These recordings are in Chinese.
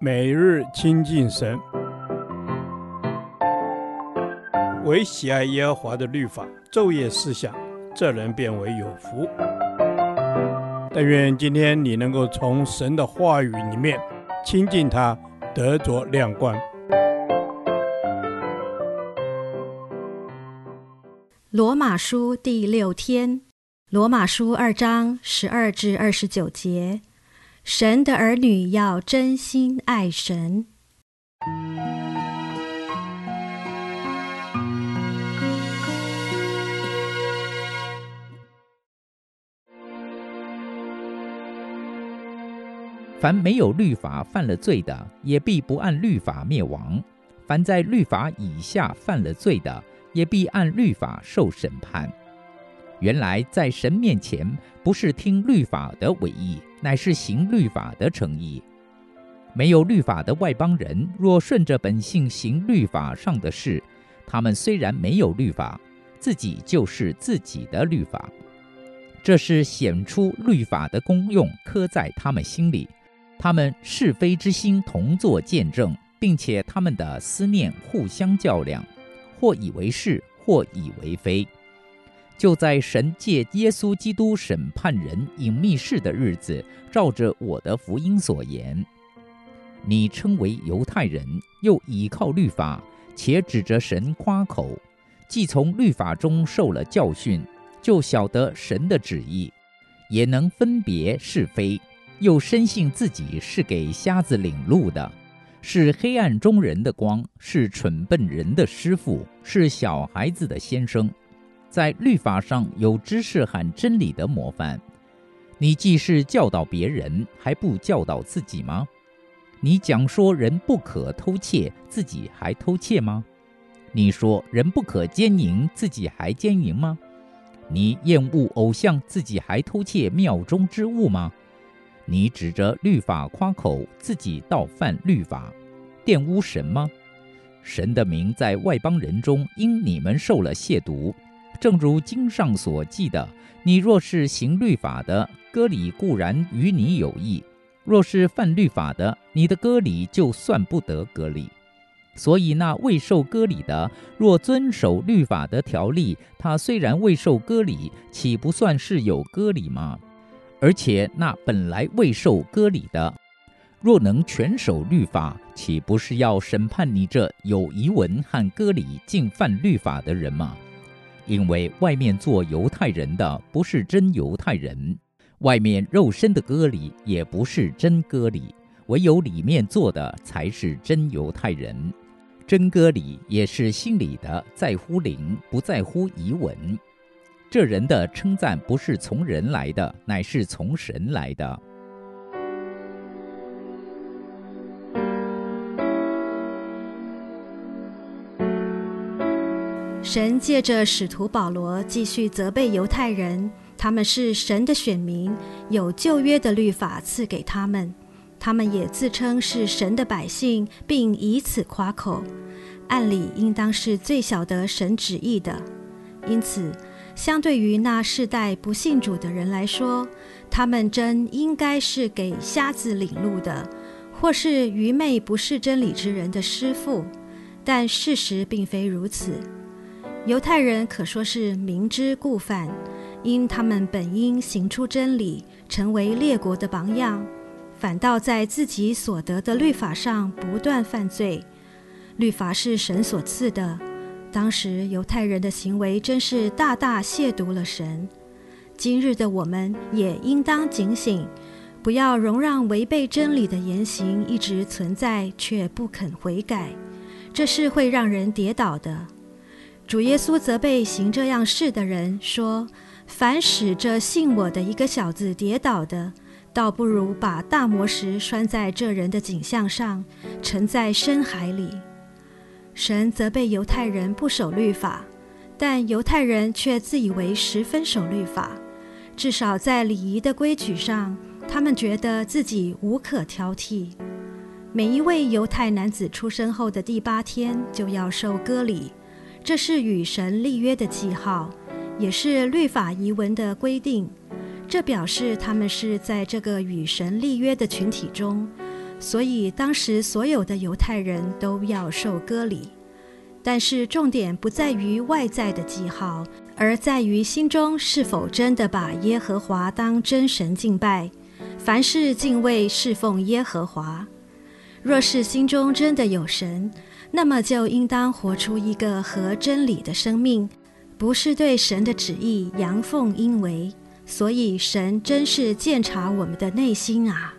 每日亲近神，唯喜爱耶和华的律法，昼夜思想，这人便为有福。但愿今天你能够从神的话语里面亲近他，得着亮光。罗马书第六天，罗马书二章十二至二十九节。神的儿女要真心爱神。凡没有律法犯了罪的，也必不按律法灭亡；凡在律法以下犯了罪的，也必按律法受审判。原来在神面前，不是听律法的为义，乃是行律法的诚意。没有律法的外邦人，若顺着本性行律法上的事，他们虽然没有律法，自己就是自己的律法。这是显出律法的功用，刻在他们心里。他们是非之心同作见证，并且他们的思念互相较量，或以为是，或以为非。就在神借耶稣基督审判人隐秘事的日子，照着我的福音所言，你称为犹太人，又倚靠律法，且指着神夸口，既从律法中受了教训，就晓得神的旨意，也能分别是非，又深信自己是给瞎子领路的，是黑暗中人的光，是蠢笨人的师傅，是小孩子的先生。在律法上有知识和真理的模范，你既是教导别人，还不教导自己吗？你讲说人不可偷窃，自己还偷窃吗？你说人不可奸淫，自己还奸淫吗？你厌恶偶像，自己还偷窃庙中之物吗？你指着律法夸口，自己倒犯律法，玷污神吗？神的名在外邦人中，因你们受了亵渎。正如经上所记的，你若是行律法的，割礼固然与你有益；若是犯律法的，你的割礼就算不得割礼。所以那未受割礼的，若遵守律法的条例，他虽然未受割礼，岂不算是有割礼吗？而且那本来未受割礼的，若能全守律法，岂不是要审判你这有遗文和割礼竟犯律法的人吗？因为外面做犹太人的不是真犹太人，外面肉身的割礼也不是真割礼，唯有里面做的才是真犹太人。真割礼也是心里的，在乎灵，不在乎仪文。这人的称赞不是从人来的，乃是从神来的。神借着使徒保罗继续责备犹太人，他们是神的选民，有旧约的律法赐给他们，他们也自称是神的百姓，并以此夸口。按理应当是最晓得神旨意的，因此，相对于那世代不信主的人来说，他们真应该是给瞎子领路的，或是愚昧不识真理之人的师傅。但事实并非如此。犹太人可说是明知故犯，因他们本应行出真理，成为列国的榜样，反倒在自己所得的律法上不断犯罪。律法是神所赐的，当时犹太人的行为真是大大亵渎了神。今日的我们也应当警醒，不要容让违背真理的言行一直存在，却不肯悔改，这是会让人跌倒的。主耶稣责备行这样事的人说：“凡使这信我的一个小子跌倒的，倒不如把大磨石拴在这人的颈项上，沉在深海里。”神责备犹太人不守律法，但犹太人却自以为十分守律法，至少在礼仪的规矩上，他们觉得自己无可挑剔。每一位犹太男子出生后的第八天就要受割礼。这是与神立约的记号，也是律法遗文的规定。这表示他们是在这个与神立约的群体中，所以当时所有的犹太人都要受割礼。但是重点不在于外在的记号，而在于心中是否真的把耶和华当真神敬拜。凡事敬畏侍奉耶和华。若是心中真的有神，那么就应当活出一个合真理的生命，不是对神的旨意阳奉阴违。所以神真是鉴察我们的内心啊！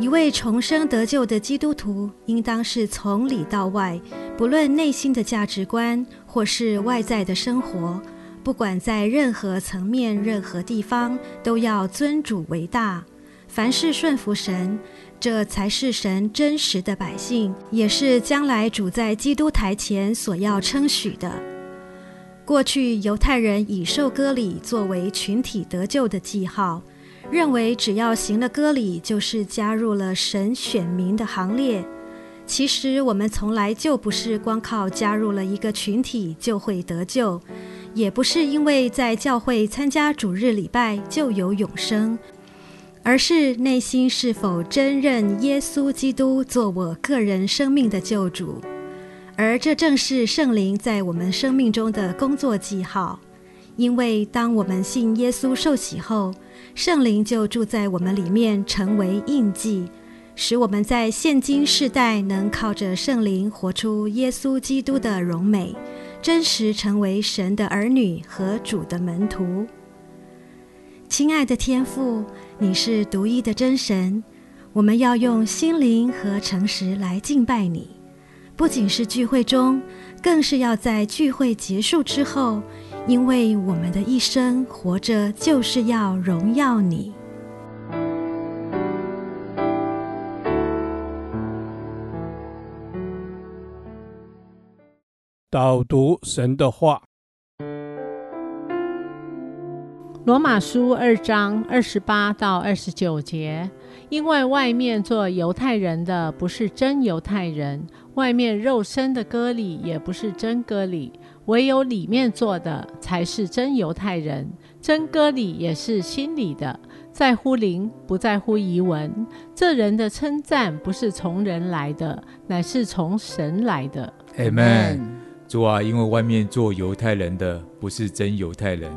一位重生得救的基督徒，应当是从里到外，不论内心的价值观或是外在的生活，不管在任何层面、任何地方，都要尊主为大，凡事顺服神，这才是神真实的百姓，也是将来主在基督台前所要称许的。过去犹太人以受割礼作为群体得救的记号。认为只要行了割礼，就是加入了神选民的行列。其实我们从来就不是光靠加入了一个群体就会得救，也不是因为在教会参加主日礼拜就有永生，而是内心是否真认耶稣基督做我个人生命的救主。而这正是圣灵在我们生命中的工作记号。因为当我们信耶稣受洗后，圣灵就住在我们里面，成为印记，使我们在现今世代能靠着圣灵活出耶稣基督的荣美，真实成为神的儿女和主的门徒。亲爱的天父，你是独一的真神，我们要用心灵和诚实来敬拜你，不仅是聚会中，更是要在聚会结束之后。因为我们的一生活着就是要荣耀你。导读神的话，《罗马书》二章二十八到二十九节，因为外面做犹太人的不是真犹太人，外面肉身的割礼也不是真割礼。唯有里面做的才是真犹太人，真割礼也是心里的，在乎灵，不在乎仪文。这人的称赞不是从人来的，乃是从神来的。Amen。主啊，因为外面做犹太人的不是真犹太人，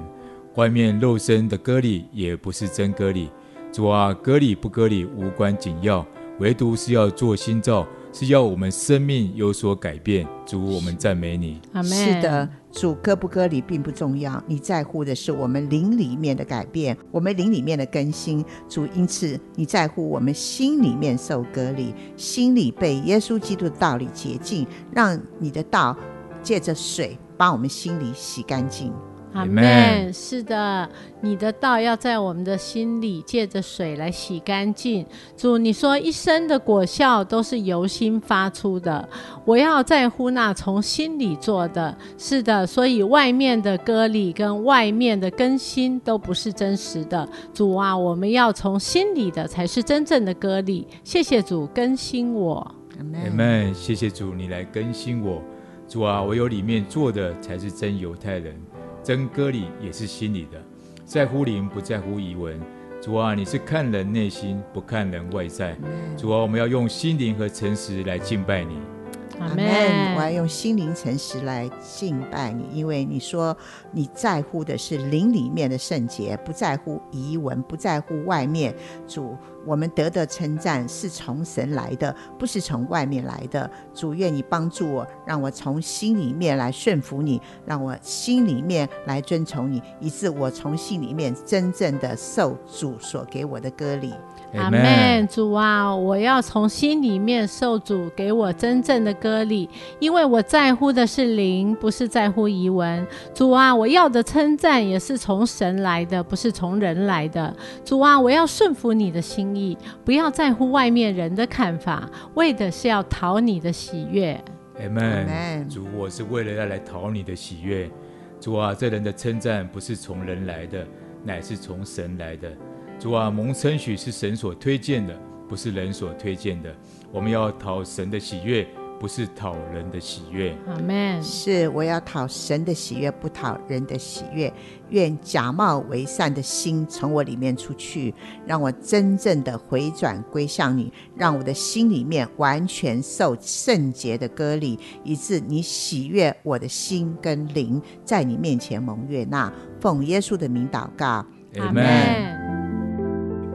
外面肉身的割礼也不是真割礼。主啊，割礼不割礼无关紧要，唯独是要做心造。是要我们生命有所改变，主，我们赞美你。阿门。是的，主割不割礼并不重要，你在乎的是我们灵里面的改变，我们灵里面的更新。主，因此你在乎我们心里面受割礼，心里被耶稣基督的道理洁净，让你的道借着水把我们心里洗干净。阿门。是的，你的道要在我们的心里，借着水来洗干净。主，你说一生的果效都是由心发出的，我要在乎那从心里做的。是的，所以外面的割礼跟外面的更新都不是真实的。主啊，我们要从心里的才是真正的割礼。谢谢主更新我。阿门。谢谢主，你来更新我。主啊，我有里面做的才是真犹太人。真割礼也是心里的，在乎灵不在乎仪文。主啊，你是看人内心，不看人外在。主啊，我们要用心灵和诚实来敬拜你。阿门。我要用心灵诚实来敬拜你，因为你说你在乎的是灵里面的圣洁，不在乎仪文，不在乎外面。主。我们得的称赞是从神来的，不是从外面来的。主，愿你帮助我，让我从心里面来顺服你，让我心里面来遵从你，以致我从心里面真正的受主所给我的割礼。阿门，主啊，我要从心里面受主给我真正的割礼，因为我在乎的是灵，不是在乎仪文。主啊，我要的称赞也是从神来的，不是从人来的。主啊，我要顺服你的心意，不要在乎外面人的看法，为的是要讨你的喜悦。阿门。主，我是为了要来讨你的喜悦。主啊，这人的称赞不是从人来的，乃是从神来的。主啊，蒙称许是神所推荐的，不是人所推荐的。我们要讨神的喜悦，不是讨人的喜悦。阿门。是，我要讨神的喜悦，不讨人的喜悦。愿假冒为善的心从我里面出去，让我真正的回转归向你，让我的心里面完全受圣洁的割礼，以致你喜悦我的心跟灵，在你面前蒙悦纳。奉耶稣的名祷告，阿门。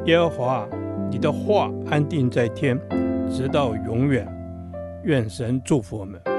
耶和华，你的话安定在天，直到永远。愿神祝福我们。